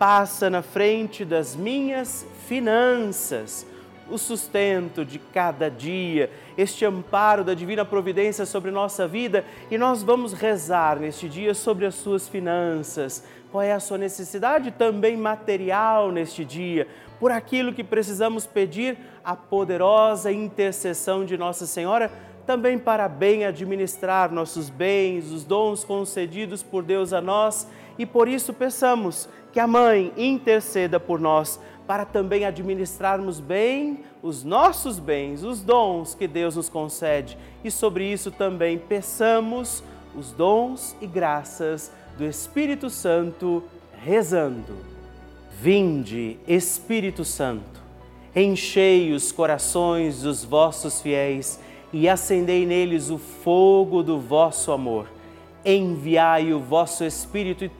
passa na frente das minhas finanças, o sustento de cada dia, este amparo da divina providência sobre nossa vida e nós vamos rezar neste dia sobre as suas finanças. Qual é a sua necessidade também material neste dia? Por aquilo que precisamos pedir a poderosa intercessão de Nossa Senhora também para bem administrar nossos bens, os dons concedidos por Deus a nós e por isso peçamos que a Mãe interceda por nós para também administrarmos bem os nossos bens, os dons que Deus nos concede e sobre isso também peçamos os dons e graças do Espírito Santo rezando. Vinde, Espírito Santo, enchei os corações dos vossos fiéis e acendei neles o fogo do vosso amor. Enviai o vosso Espírito e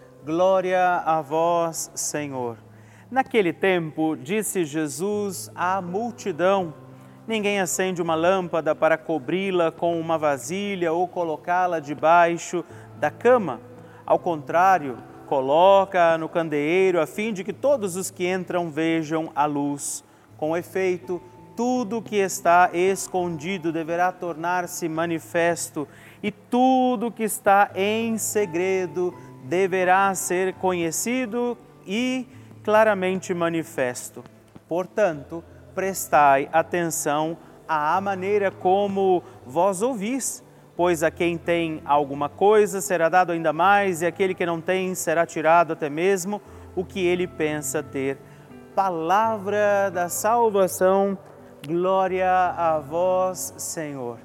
Glória a vós, Senhor. Naquele tempo, disse Jesus à multidão: Ninguém acende uma lâmpada para cobri-la com uma vasilha ou colocá-la debaixo da cama. Ao contrário, coloca no candeeiro a fim de que todos os que entram vejam a luz. Com efeito, tudo que está escondido deverá tornar-se manifesto, e tudo que está em segredo deverá ser conhecido e claramente manifesto. Portanto, prestai atenção à maneira como vós ouvis Pois a quem tem alguma coisa será dado ainda mais, e aquele que não tem será tirado até mesmo o que ele pensa ter. Palavra da salvação, glória a vós, Senhor.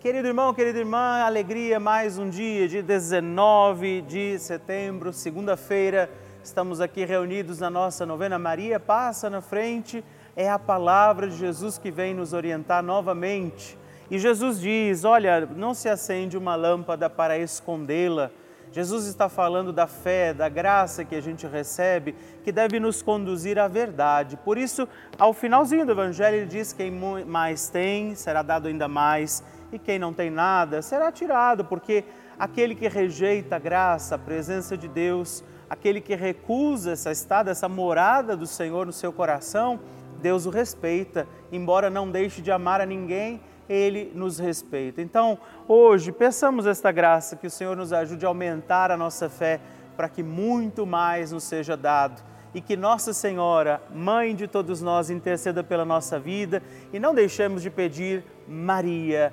Querido irmão, querida irmã, alegria, mais um dia de 19 de setembro, segunda-feira, estamos aqui reunidos na nossa novena. Maria Passa na Frente, é a palavra de Jesus que vem nos orientar novamente. E Jesus diz: Olha, não se acende uma lâmpada para escondê-la, Jesus está falando da fé, da graça que a gente recebe, que deve nos conduzir à verdade. Por isso, ao finalzinho do Evangelho, ele diz: quem mais tem, será dado ainda mais, e quem não tem nada, será tirado, porque aquele que rejeita a graça, a presença de Deus, aquele que recusa essa estada, essa morada do Senhor no seu coração, Deus o respeita, embora não deixe de amar a ninguém ele nos respeita. Então, hoje, peçamos esta graça, que o Senhor nos ajude a aumentar a nossa fé, para que muito mais nos seja dado e que Nossa Senhora, Mãe de todos nós, interceda pela nossa vida e não deixemos de pedir, Maria,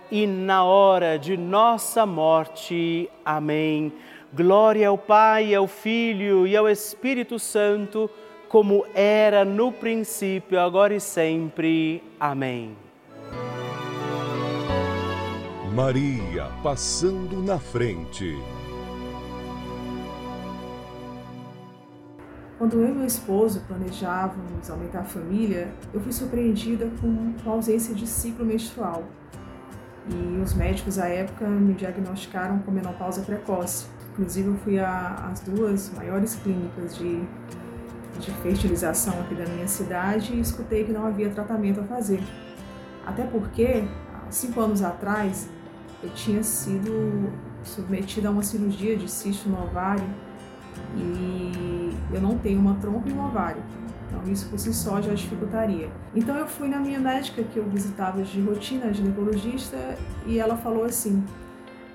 e na hora de nossa morte. Amém. Glória ao Pai, ao Filho e ao Espírito Santo, como era no princípio, agora e sempre. Amém. Maria passando na frente. Quando eu e meu esposo planejávamos aumentar a família, eu fui surpreendida com a ausência de ciclo menstrual. E os médicos à época me diagnosticaram com menopausa precoce. Inclusive, eu fui às duas maiores clínicas de, de fertilização aqui da minha cidade e escutei que não havia tratamento a fazer. Até porque, há cinco anos atrás, eu tinha sido submetida a uma cirurgia de cisto no ovário e eu não tenho uma trompa e um ovário. Então isso por si só já dificultaria. Então eu fui na minha médica que eu visitava de rotina, ginecologista, e ela falou assim: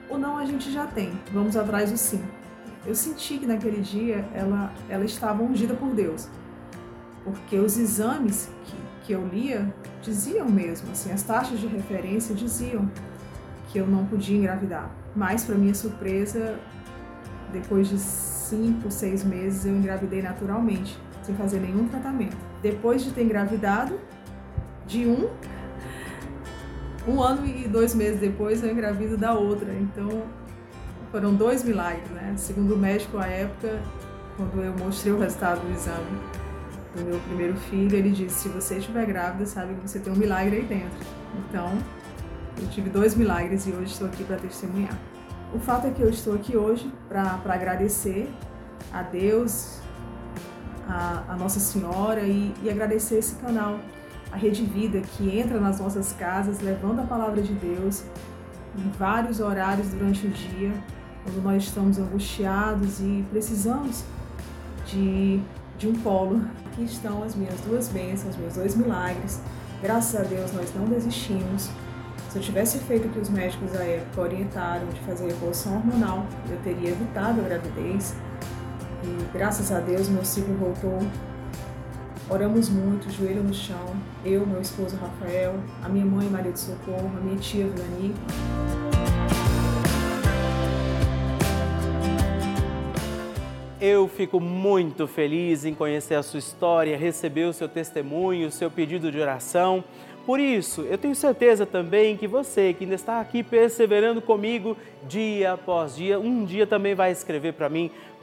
"O não a gente já tem, vamos atrás do sim". Eu senti que naquele dia ela ela estava ungida por Deus. Porque os exames que, que eu lia diziam mesmo, assim, as taxas de referência diziam que eu não podia engravidar. Mas, para minha surpresa, depois de cinco, seis meses, eu engravidei naturalmente, sem fazer nenhum tratamento. Depois de ter engravidado de um, um ano e dois meses depois eu engravido da outra. Então foram dois milagres, né? Segundo o médico à época, quando eu mostrei o resultado do exame do meu primeiro filho, ele disse: se você estiver grávida, sabe que você tem um milagre aí dentro. Então eu tive dois milagres e hoje estou aqui para testemunhar. O fato é que eu estou aqui hoje para agradecer a Deus, a, a Nossa Senhora e, e agradecer esse canal a Rede Vida, que entra nas nossas casas levando a palavra de Deus em vários horários durante o dia, quando nós estamos angustiados e precisamos de, de um polo. Aqui estão as minhas duas bênçãos, meus dois milagres. Graças a Deus nós não desistimos. Se eu tivesse feito o que os médicos da época orientaram de fazer reposição hormonal, eu teria evitado a gravidez. E graças a Deus meu ciclo voltou Oramos muito, joelho no chão, eu, meu esposo Rafael, a minha mãe Maria de Socorro, a minha tia Vilani. Eu fico muito feliz em conhecer a sua história, receber o seu testemunho, o seu pedido de oração. Por isso, eu tenho certeza também que você que ainda está aqui perseverando comigo dia após dia, um dia também vai escrever para mim,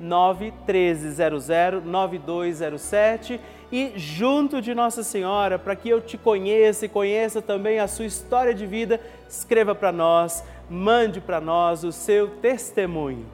91300 9207 e junto de Nossa Senhora, para que eu te conheça e conheça também a sua história de vida, escreva para nós, mande para nós o seu testemunho.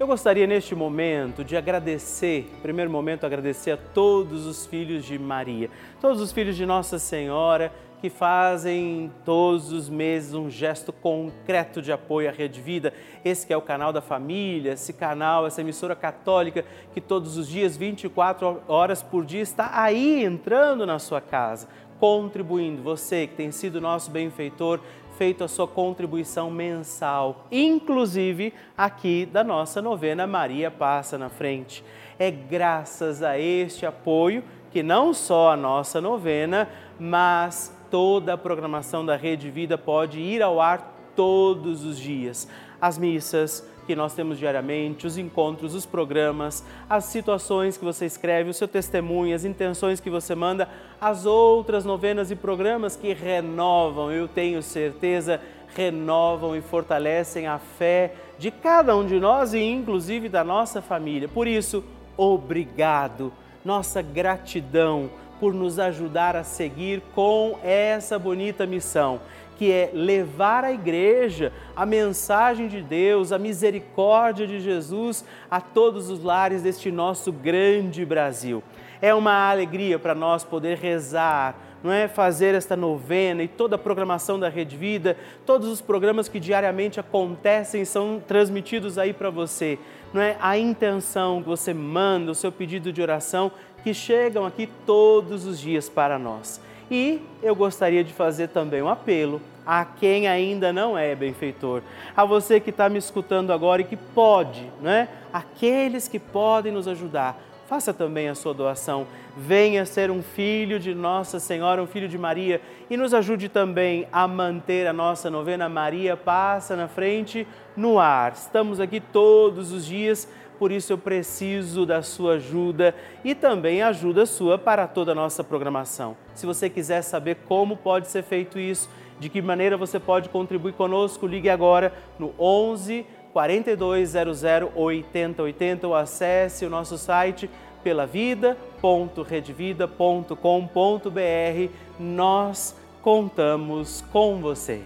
Eu gostaria neste momento de agradecer, primeiro momento, agradecer a todos os filhos de Maria, todos os filhos de Nossa Senhora que fazem todos os meses um gesto concreto de apoio à Rede Vida. Esse que é o canal da família, esse canal, essa emissora católica que todos os dias, 24 horas por dia, está aí entrando na sua casa, contribuindo. Você que tem sido nosso benfeitor, feito a sua contribuição mensal, inclusive aqui da nossa novena Maria Passa na Frente. É graças a este apoio que não só a nossa novena, mas toda a programação da Rede Vida pode ir ao ar todos os dias. As missas, que nós temos diariamente, os encontros, os programas, as situações que você escreve, o seu testemunho, as intenções que você manda, as outras novenas e programas que renovam, eu tenho certeza, renovam e fortalecem a fé de cada um de nós e inclusive da nossa família. Por isso, obrigado, nossa gratidão por nos ajudar a seguir com essa bonita missão que é levar à igreja a mensagem de Deus, a misericórdia de Jesus a todos os lares deste nosso grande Brasil. É uma alegria para nós poder rezar, não é fazer esta novena e toda a programação da Rede Vida, todos os programas que diariamente acontecem são transmitidos aí para você. Não é a intenção que você manda, o seu pedido de oração que chegam aqui todos os dias para nós. E eu gostaria de fazer também um apelo a quem ainda não é benfeitor, a você que está me escutando agora e que pode, né? Aqueles que podem nos ajudar, faça também a sua doação. Venha ser um filho de Nossa Senhora, um filho de Maria e nos ajude também a manter a nossa novena Maria Passa na Frente no ar. Estamos aqui todos os dias por isso eu preciso da sua ajuda e também ajuda sua para toda a nossa programação. Se você quiser saber como pode ser feito isso, de que maneira você pode contribuir conosco, ligue agora no 11 4200 8080 ou acesse o nosso site pelavida.redvida.com.br. Nós contamos com você.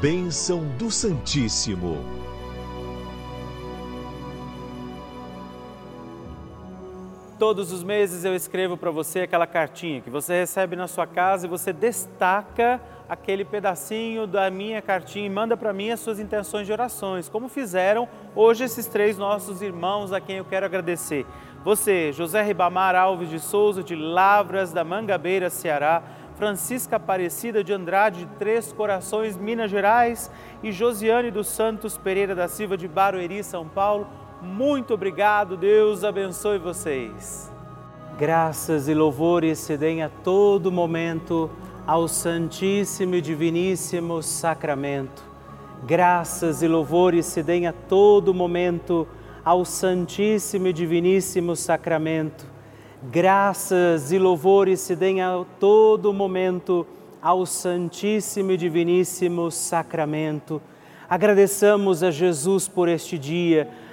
Bênção do Santíssimo. Todos os meses eu escrevo para você aquela cartinha que você recebe na sua casa e você destaca aquele pedacinho da minha cartinha e manda para mim as suas intenções de orações, como fizeram hoje esses três nossos irmãos a quem eu quero agradecer. Você, José Ribamar Alves de Souza, de Lavras da Mangabeira, Ceará, Francisca Aparecida de Andrade de Três Corações, Minas Gerais e Josiane dos Santos Pereira da Silva de Barueri, São Paulo. Muito obrigado, Deus abençoe vocês. Graças e louvores se deem a todo momento ao Santíssimo e Diviníssimo Sacramento. Graças e louvores se deem a todo momento ao Santíssimo e Diviníssimo Sacramento graças e louvores se deem a todo momento ao Santíssimo e Diviníssimo Sacramento. Agradeçamos a Jesus por este dia,